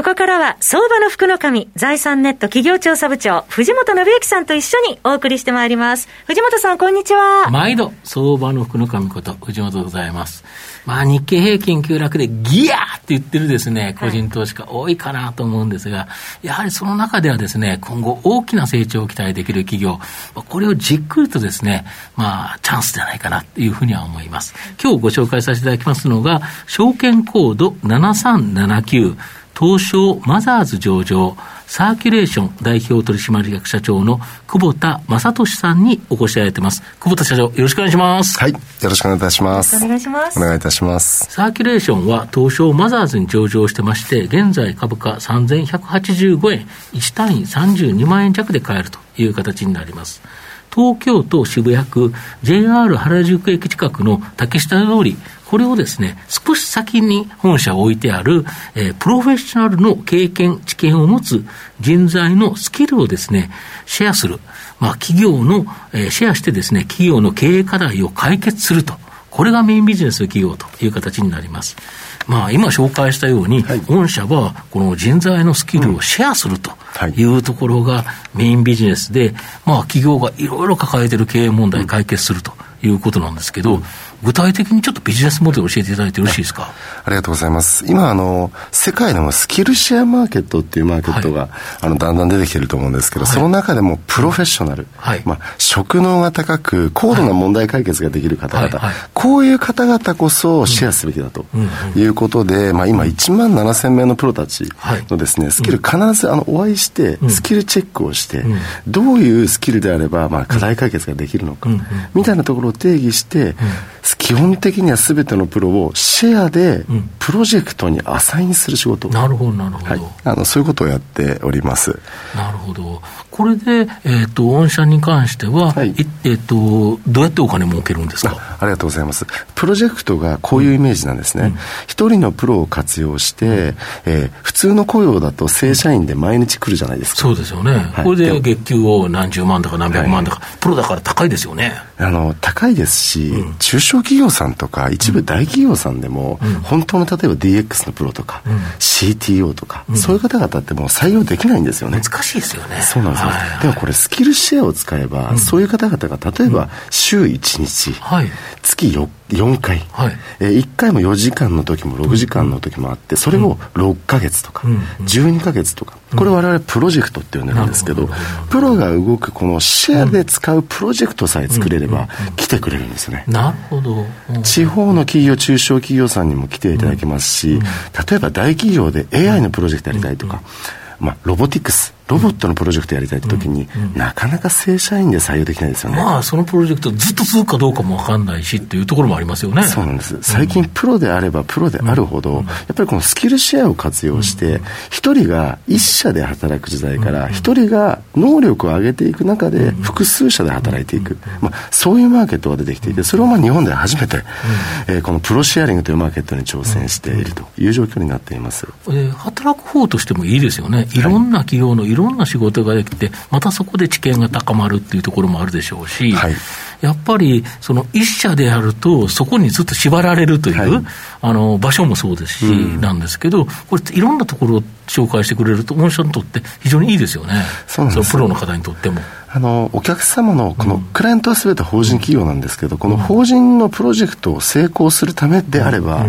ここからは、相場の福の神、財産ネット企業調査部長、藤本信之さんと一緒にお送りしてまいります。藤本さん、こんにちは。毎度、相場の福の神こと、藤本でございます。まあ、日経平均急落でギヤーって言ってるですね、個人投資家多いかなと思うんですが、やはりその中ではですね、今後大きな成長を期待できる企業、これをじっくりとですね、まあ、チャンスじゃないかなというふうには思います。今日ご紹介させていただきますのが、証券コード7379、東証マザーズ上場、サーキュレーション代表取締役社長の久保田正俊さんにお越しいただいてます。久保田社長、よろしくお願いします。はい、よろしくお願いいたします。お願いします。お願いいたします。サーキュレーションは東証マザーズに上場してまして、現在株価3185円、1単位32万円弱で買えるという形になります。東京都渋谷区 JR 原宿駅近くの竹下通り、これをですね、少し先に本社を置いてある、えー、プロフェッショナルの経験、知見を持つ人材のスキルをですね、シェアする。まあ、企業の、えー、シェアしてですね、企業の経営課題を解決すると。これがメインビジネス企業という形になります。まあ、今紹介したように、はい、御社はこの人材のスキルをシェアするというところがメインビジネスで、まあ、企業がいろいろ抱えている経営問題解決するということなんですけど、具体的にちょっとビジネスモデルを教えていただいてよろしいですか？ありがとうございます。今、あの、世界でもスキルシェアマーケットっていうマーケットが、はい、あの、だんだん出てきてると思うんですけど、はい、その中でもプロフェッショナル、はい、まあ、職能が高く、高度な問題解決ができる方々、こういう方々こそシェアすべきだということで、まあ、今1万7000名のプロたちのですね、スキル必ずあのお会いして、スキルチェックをして、どういうスキルであれば、まあ、課題解決ができるのか、みたいなところを定義して、基本的にはすべてのプロをシェアでプロジェクトにアサインする仕事、うん、なるほどなるほど、はい、あのそういうことをやっております。なるほど。これで、えーと、御社に関しては、はい、えーと、どうやってお金儲けるんですか？ありがとうございます。プロジェクトがこういうイメージなんですね。一、うん、人のプロを活用して、うん、えー、普通の雇用だと正社員で毎日来るじゃないですか、そうですよね、はい、これで月給を何十万だか何百万だか、プロだから高いですよね。あの高いですし、中小企業さんとか一部大企業さんでも、本当の例えば DX のプロとか、CTO とか、そういう方々ってもう採用できないんですよね。難しいですよね。そうなんですよ、でもこれスキルシェアを使えば、そういう方々が例えば週1日、月 4, 4回、はい。えー、1回も4時間の時も6時間の時もあって、それを6か月とか、うん、12か月とか、これ我々プロジェクトって呼んでるんですけど、プロが動くこのシェアで使うプロジェクトさえ作れれば来てくれるんですね。なるほど。地方の企業、中小企業さんにも来ていただけますし、例えば大企業で AI のプロジェクトやりたいとか、まあ、ロボティクス、ロボットのプロジェクトやりたいって時に、うんうん、なかなか正社員で採用できないですよね。まあ、そのプロジェクトずっと続くかどうかも分かんないしっていうところもありますよね。そうなんです。最近プロであればプロであるほど、やっぱりこのスキルシェアを活用して、一人が一社で働く時代から、一人が能力を上げていく中で、複数社で働いていく。まあ、そういうマーケットが出てきていて、それをまあ日本で初めて、えー、このプロシェアリングというマーケットに挑戦しているという状況になっています。えー、働く方としてもいいですよね。いろんな企業のいろんな仕事ができて、またそこで知見が高まるっていうところもあるでしょうし、はい、やっぱりその一社であると、そこにずっと縛られるという、はい、あの場所もそうですし、うん、なんですけど、これ、いろんなところを紹介してくれると、御社にとって非常にいいですよね、そうプロの方にとっても。あのお客様のこのクライアントはすべて法人企業なんですけど、この法人のプロジェクトを成功するためであれば、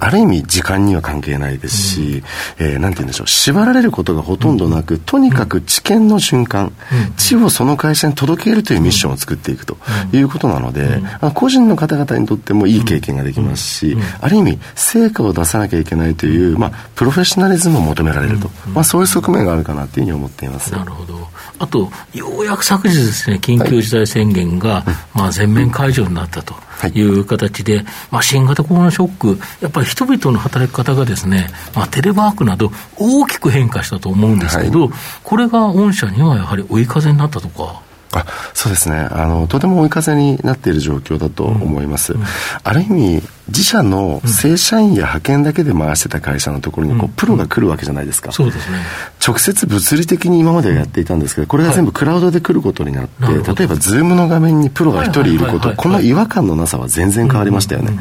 ある意味時間には関係ないですし、えー、なんて言うんでしょう縛られることがほとんどなく、とにかく知見の瞬間、知をその会社に届けるというミッションを作っていくということなので、個人の方々にとってもいい経験ができますし、ある意味成果を出さなきゃいけないという、まあ、プロフェッショナリズムを求められると、まあ、そういう側面があるかなというふうに思っています。なるほど。あと、ようやく昨日ですね、緊急事態宣言が、はい、まあ、全面解除になったという形で、はい、まあ、新型コロナショック、やっぱり人々の働き方がですね、まあ、テレワークなど大きく変化したと思うんですけど、はい、これが御社にはやはり追い風になったとか。あそうですね。あの、とても追い風になっている状況だと思います。うん。うん、ある意味、自社の正社員や派遣だけで回してた会社のところにこう、プロが来るわけじゃないですか。そうですね。直接物理的に今まではやっていたんですけど、これが全部クラウドで来ることになって、はい、例えば、ズームの画面にプロが一人いること、この違和感のなさは全然変わりましたよね。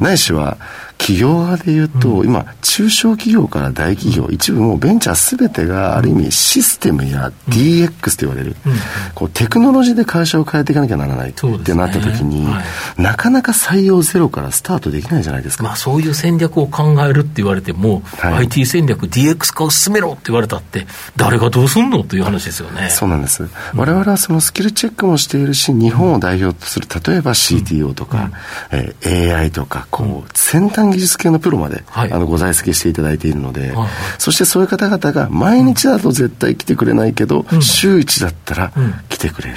ないしは、企業側で言うと、うん、今、中小企業から大企業、一部もうベンチャーすべてがある意味システムや DX と言われる、うん、こうテクノロジーで会社を変えていかなきゃならないってなった時に、ねはい、なかなか採用ゼロからスタートできないじゃないですか。まあ、そういう戦略を考えるって言われても、はい、IT 戦略、DX 化を進めろって言われたって、誰がどうすんのという話ですよね。そうなんです。我々はそのスキルチェックもしているし、日本を代表とする、例えば CTO とか、うん、えー、AI とか、こう、先端技術系のプロまで、はい、あのご在籍していただいているので、はい、そしてそういう方々が毎日だと絶対来てくれないけど、うん、週1だったら来てくれる。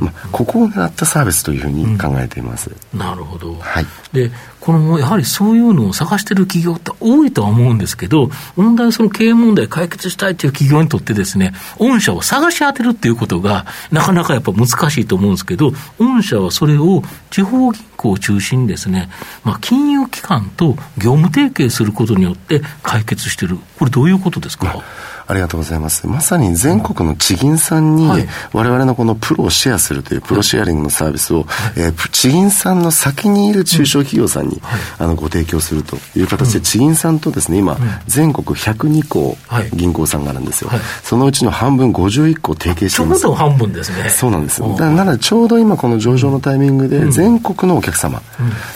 まあ、ここを狙ったサービスというふうに考えています、うん、なるほど、はい、でこのやはりそういうのを探している企業って多いとは思うんですけど、問題はその経営問題解決したいという企業にとってですね、御社を探し当てるっていうことが、なかなかやっぱ難しいと思うんですけど、御社はそれを地方銀行を中心にですね、まあ、金融機関と業務提携することによって解決している、これ、どういうことですか？ありがとうございます。まさに全国の地銀さんに、我々のこのプロをシェアするというプロシェアリングのサービスを、えー、地銀さんの先にいる中小企業さんに、あのご提供するという形で、地銀さんとですね、今、全国102校銀行さんがあるんですよ。そのうちの半分51校提携しています。ちょうど半分ですね。そうなんです。なので、ちょうど今この上場のタイミングで、全国のお客様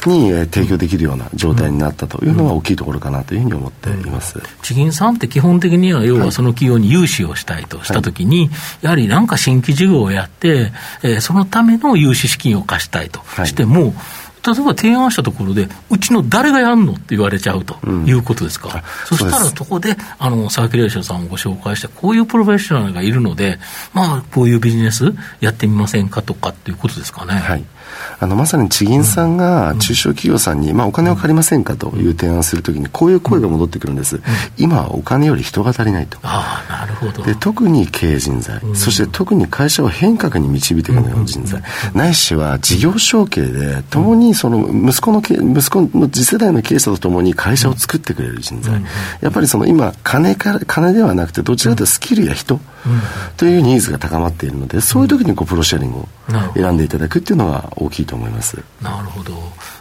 に、え提供できるような状態になったというのが大きいところかなというふうに思っています。地銀さんって基本的には、要はその企業に融資をしたいとしたときに、はい、やはりなんか新規事業をやって、えー、そのための融資資金を貸したいとしても、はい例えば提案したところで、うちの誰がやんのって言われちゃうということですか、うん、そしたらそこで、あの、サーキュレーションさんをご紹介して、こういうプロフェッショナルがいるので、まあ、こういうビジネスやってみませんかとかっていうことですかね。はいあのまさに地銀さんが中小企業さんに、まあ、お金を借りませんかという提案するときにこういう声が戻ってくるんです、今はお金より人が足りないと。あなるほど。で特に経営人材、そして特に会社を変革に導いていくような人材、ないしは事業承継で共にその息子の息子の次世代の経営者とともに会社を作ってくれる人材、やっぱりその今金から金ではなくてどちらかというとスキルや人、というニーズが高まっているのでそういう時にこうプロシェアリングを選んでいただくっていうのが大きいと思います。なるほど。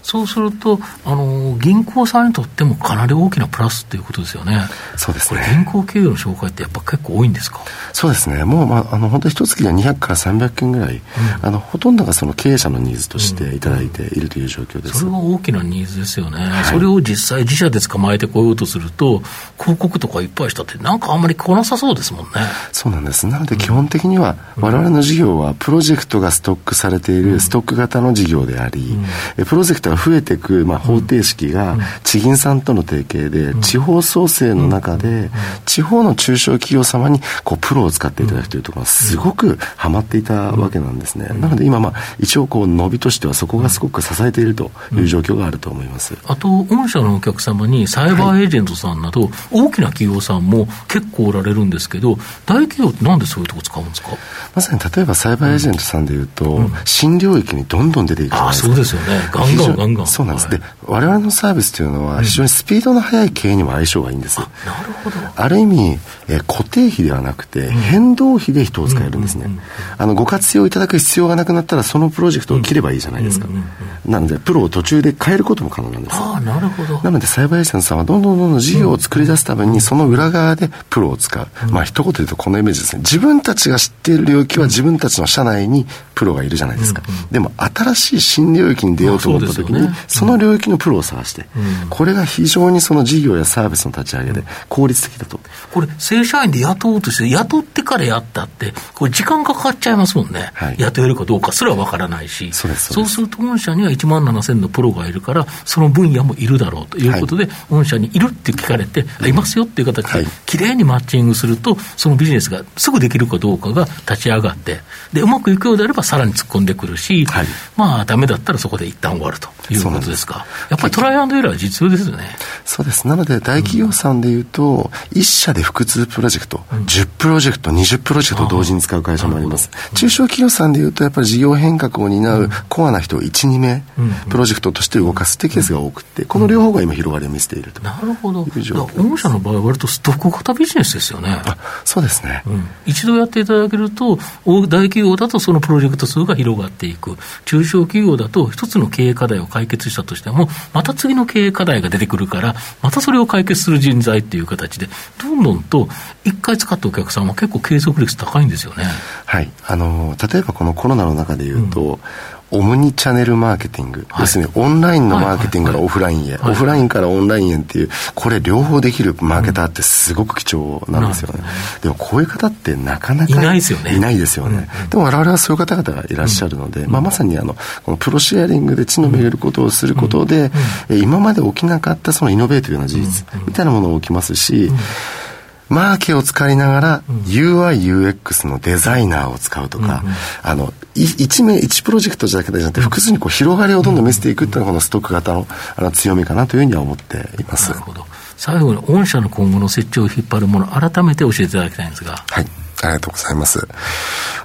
そうするとあの銀行さんにとってもかなり大きなプラスということですよね。そうですね。銀行経営の紹介ってやっぱ結構多いんですか？そうですね。もう、まあ、あの本当一月で200から300件ぐらい、うん、あのほとんどがその経営者のニーズとしていただいているという状況です、うん、それは大きなニーズですよね、はい、それを実際自社で捕まえてこようとすると広告とかいっぱいしたってなんかあんまり来なさそうですもんね。そうなんです。なので基本的には我々の事業はプロジェクトがストックされているストック型の事業であり、うん、プロジェクトが増えていく、まあ、方程式が地銀さんとの提携で、地方創生の中で、地方の中小企業様にこうプロを使っていただくというところがすごくはまっていたわけなんですね。なので今、まあ、一応こう伸びとしてはそこがすごく支えているという状況があると思います。あと、御社のお客様にサイバーエージェントさんなど、大きな企業さんも結構おられるんですけど、大企業ってなんでそういうとこ使うんですか？まさに例えばサイバーエージェントさんでいうと、新領域にどんどん出ていくじゃないですか。そうですよね。ガンガンガンガン。そうなんです。で、我々のサービスというのは、非常にスピードの速い経営にも相性がいいんです。なるほど。ある意味、えー、固定費ではなくて、変動費で人を使えるんですね。あの、ご活用いただく必要がなくなったら、そのプロジェクトを切ればいいじゃないですか。なので、プロを途中で変えることも可能なんです。ああ、なるほど。なので、サイバーエージェントさんは、どんどんどんどん事業を作り出すために、その裏側でプロを使う。まあ、一言で言うとこのイメージですね。自分たちが知っている領域は自分たちの社内にプロがいるじゃないですか。でも、新しい新領域に出ようと思った時に、その領域のプロを探して、これが非常にその事業やサービスの立ち上げで効率的だと。これ、正社員で雇おうとして、雇ってからやったって、これ時間かかっちゃいますもんね。はい、雇えるかどうかすらわからないし。そうそうす。ると、御社には1万7000のプロがいるから、その分野もいるだろうということで、はい、御社にいるって聞かれて、い。ますよっていう形で、きれいにマッチングすると、そのビジネスがすぐできるかどうかが立ち上がって、で、うまくいくようであればさらに突っ込んでくるし、はい、まあ、ダメだったらそこで一旦終わるということですか。やっぱりトライアンドエラーは実用ですよね。そうです。なので、大企業さんでいうと、1社で複数プロジェクト、うん、10プロジェクト、20プロジェクト同時に使う会社もあります。中小企業さんでいうと、やっぱり事業変革を担うコアな人を1、2名、プロジェクトとして動かすってケースが多くて、この両方が今広がりを見せていると。なるほど。御社の場合は割とストック型ビジネスですよね。そうですね、うん、一度やっていただけると、大企業だとそのプロジェクト数が広がっていく、中小企業だと一つの経営課題を解決したとしても、また次の経営課題が出てくるから、またそれを解決する人材っていう形で、どんどんと一回使ったお客さんは結構継続率高いんですよね。はい。あの、例えばこのコロナの中で言うと、うんオムニチャネルマーケティング、はい、要するにオンラインのマーケティングからオフラインへ、オフラインからオンラインへっていう、これ両方できるマーケターってすごく貴重なんですよね。うん、でもこういう方ってなかなかいないですよね。いないですよね。うん、でも我々はそういう方々がいらっしゃるので、うん、まあ、まさにあの、このプロシェアリングで地の巡ることをすることで、今まで起きなかったそのイノベーティブな事実みたいなものが起きますし、マーケを使いながら UI、UX のデザイナーを使うとか、あの、一名、一プロジェクトじゃなくて、複数にこう広がりをどんどん見せていくっていうのがこのストック型のあの強みかなというふうには思っています。なるほど。最後に御社の今後の設置を引っ張るもの、改めて教えていただきたいんですが。はい。ありがとうございます。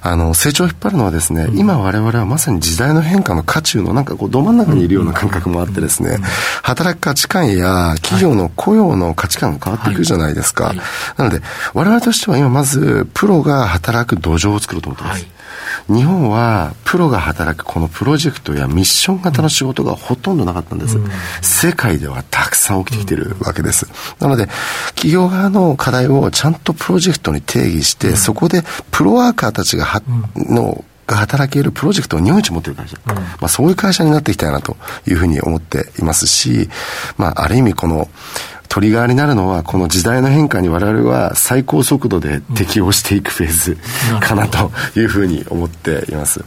あの、成長を引っ張るのはですね、うん、今我々はまさに時代の変化の渦中のなんかこうど真ん中にいるような感覚もあってですね、働く価値観や企業の雇用の価値観が変わっていくじゃないですか。はいはい、なので、我々としては今まずプロが働く土壌を作ろうと思ってます。はい日本はプロが働くこのプロジェクトやミッション型の仕事がほとんどなかったんです。世界ではたくさん起きてきているわけです。なので、企業側の課題をちゃんとプロジェクトに定義して、そこでプロワーカーたちがは、のが働けるプロジェクトを日本一持っている会社、うん、まあ、そういう会社になっていきたいなというふうに思っていますし、まあ、ある意味このトリガーになるのは、この時代の変化に我々は最高速度で適応していくフェーズかなというふうに思っています。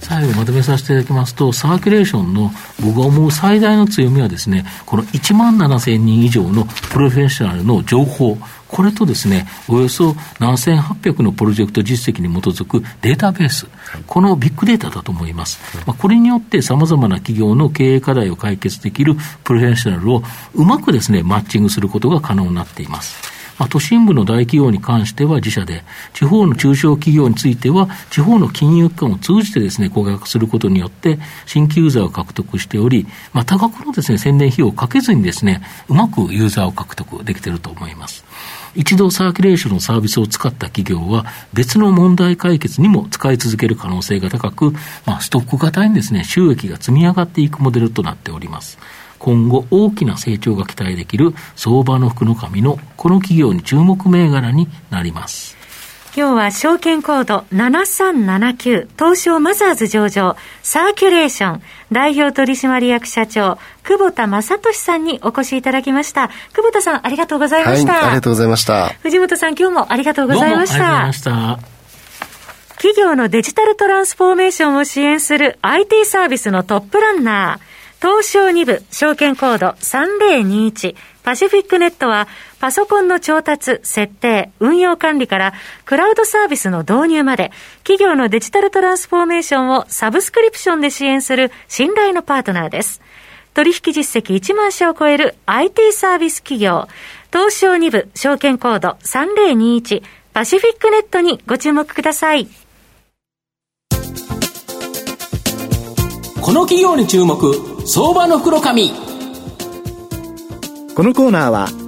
最後まとめさせていただきますと、サーキュレーションの僕が思う最大の強みはですね、この1万7000人以上のプロフェッショナルの情報、これとですね、およそ7800のプロジェクト実績に基づくデータベース、このビッグデータだと思います。まあ、これによって様々な企業の経営課題を解決できるプロフェッショナルをうまくですね、マッチングすることが可能になっています。まあ、都心部の大企業に関しては自社で、地方の中小企業については、地方の金融機関を通じてですね、顧客することによって、新規ユーザーを獲得しており、まあ、多額のですね、宣伝費用をかけずにですね、うまくユーザーを獲得できていると思います。一度サーキュレーションのサービスを使った企業は、別の問題解決にも使い続ける可能性が高く、まあ、ストック型にですね、収益が積み上がっていくモデルとなっております。今後大きな成長が期待できる相場の福の神のこの企業に注目銘柄になります。今日は証券コード7379東証マザーズ上場サーキュレーション代表取締役社長久保田正俊さんにお越しいただきました。久保田さんありがとうございました、はい、ありがとうございました。藤本さん今日もありがとうございました。した。企業のデジタルトランスフォーメーションを支援する IT サービスのトップランナー東証2部証券コード3021パシフィックネットはパソコンの調達、設定、運用管理からクラウドサービスの導入まで企業のデジタルトランスフォーメーションをサブスクリプションで支援する信頼のパートナーです。取引実績1万社を超える IT サービス企業東証2部証券コード3021パシフィックネットにご注目ください。この企業に注目相場の袋紙このコーナーは